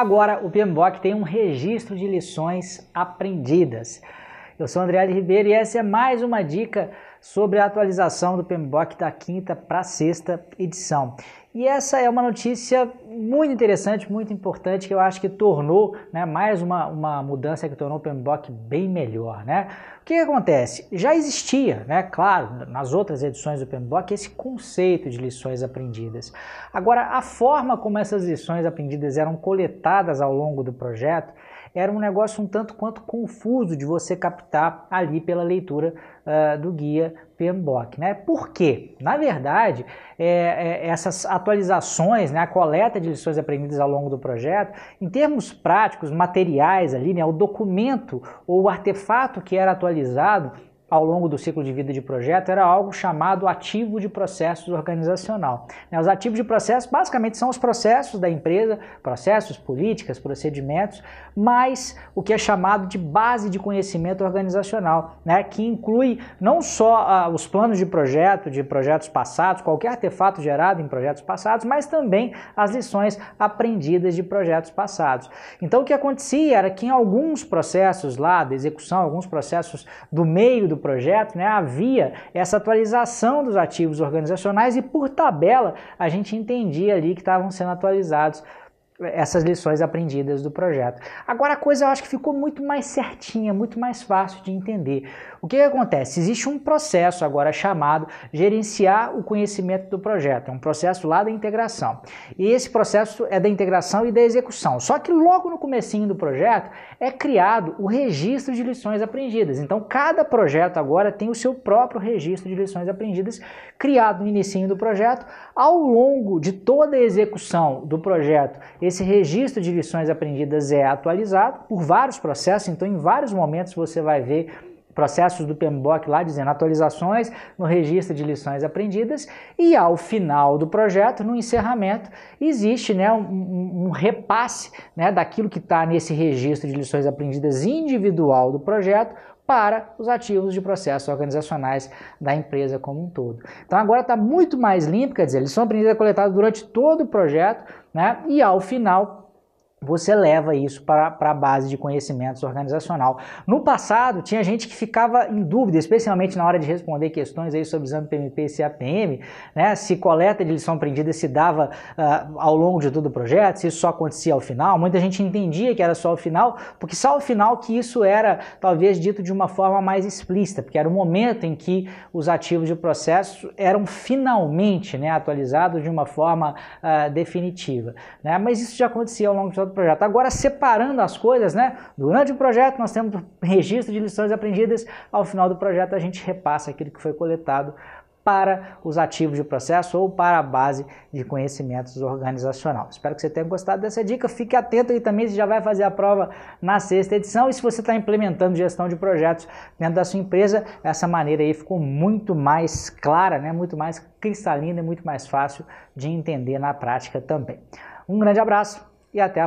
Agora, o PMBOK tem um registro de lições aprendidas. Eu sou André Ribeiro e essa é mais uma dica sobre a atualização do PMBOK da quinta para sexta edição. E essa é uma notícia muito interessante, muito importante, que eu acho que tornou né, mais uma, uma mudança que tornou o PMBOK bem melhor. Né? O que, que, acontece? Já existia, né, claro, nas outras edições do PMBOK, esse conceito de lições aprendidas. Agora, a forma como essas lições aprendidas eram coletadas ao longo do projeto era um negócio um tanto quanto confuso de você captar ali pela leitura uh, do guia PMBOK. Né? Por quê? Na verdade, é, é, essas atualizações, né, a coleta de lições aprendidas ao longo do projeto, em termos práticos, materiais ali, né, o documento ou o artefato que era atualizado, ao longo do ciclo de vida de projeto era algo chamado ativo de processos organizacional. Né, os ativos de processo basicamente são os processos da empresa, processos, políticas, procedimentos, mas o que é chamado de base de conhecimento organizacional, né, que inclui não só uh, os planos de projeto, de projetos passados, qualquer artefato gerado em projetos passados, mas também as lições aprendidas de projetos passados. Então o que acontecia era que em alguns processos lá da execução, alguns processos do meio do projeto, né, havia essa atualização dos ativos organizacionais e por tabela a gente entendia ali que estavam sendo atualizados essas lições aprendidas do projeto. Agora a coisa eu acho que ficou muito mais certinha, muito mais fácil de entender. O que, que, acontece? Existe um processo agora chamado gerenciar o conhecimento do projeto, é um processo lá da integração. E esse processo é da integração e da execução. Só que logo no comecinho do projeto é criado o registro de lições aprendidas. Então cada projeto agora tem o seu próprio registro de lições aprendidas criado no início do projeto. Ao longo de toda a execução do projeto, esse registro de lições aprendidas é atualizado por vários processos, então em vários momentos você vai ver processos do PMBOK lá dizendo atualizações no registro de lições aprendidas e ao final do projeto, no encerramento, existe né, um, um repasse né, daquilo que está nesse registro de lições aprendidas individual do projeto para os ativos de processos organizacionais da empresa como um todo. Então agora está muito mais limpo, quer dizer, lição aprendida coletada durante todo o projeto, né? E ao final você leva isso para, a base de conhecimentos organizacional. No passado, tinha gente que ficava em dúvida, especialmente na hora de responder questões aí sobre exame PMP e CAPM, né, se coleta de lição aprendida se dava uh, ao longo de todo o projeto, se isso só acontecia ao final. Muita gente entendia que era só ao final, porque só ao final que isso era talvez dito de uma forma mais explícita, porque era o momento em que os ativos de processo eram finalmente né, atualizados de uma forma uh, definitiva. Né? Mas isso já acontecia ao longo de projeto. Agora, separando as coisas, né? Durante o projeto, nós temos registro de lições aprendidas. Ao final do projeto, a gente repassa aquilo que foi coletado para os ativos de processo ou para a base de conhecimentos organizacional. Espero que você tenha gostado dessa dica. Fique atento aí também, você já vai fazer a prova na sexta edição. E se você está implementando gestão de projetos dentro da sua empresa, essa maneira aí ficou muito mais clara, né? muito mais cristalina e muito mais fácil de entender na prática também. Um grande abraço e até a próxima.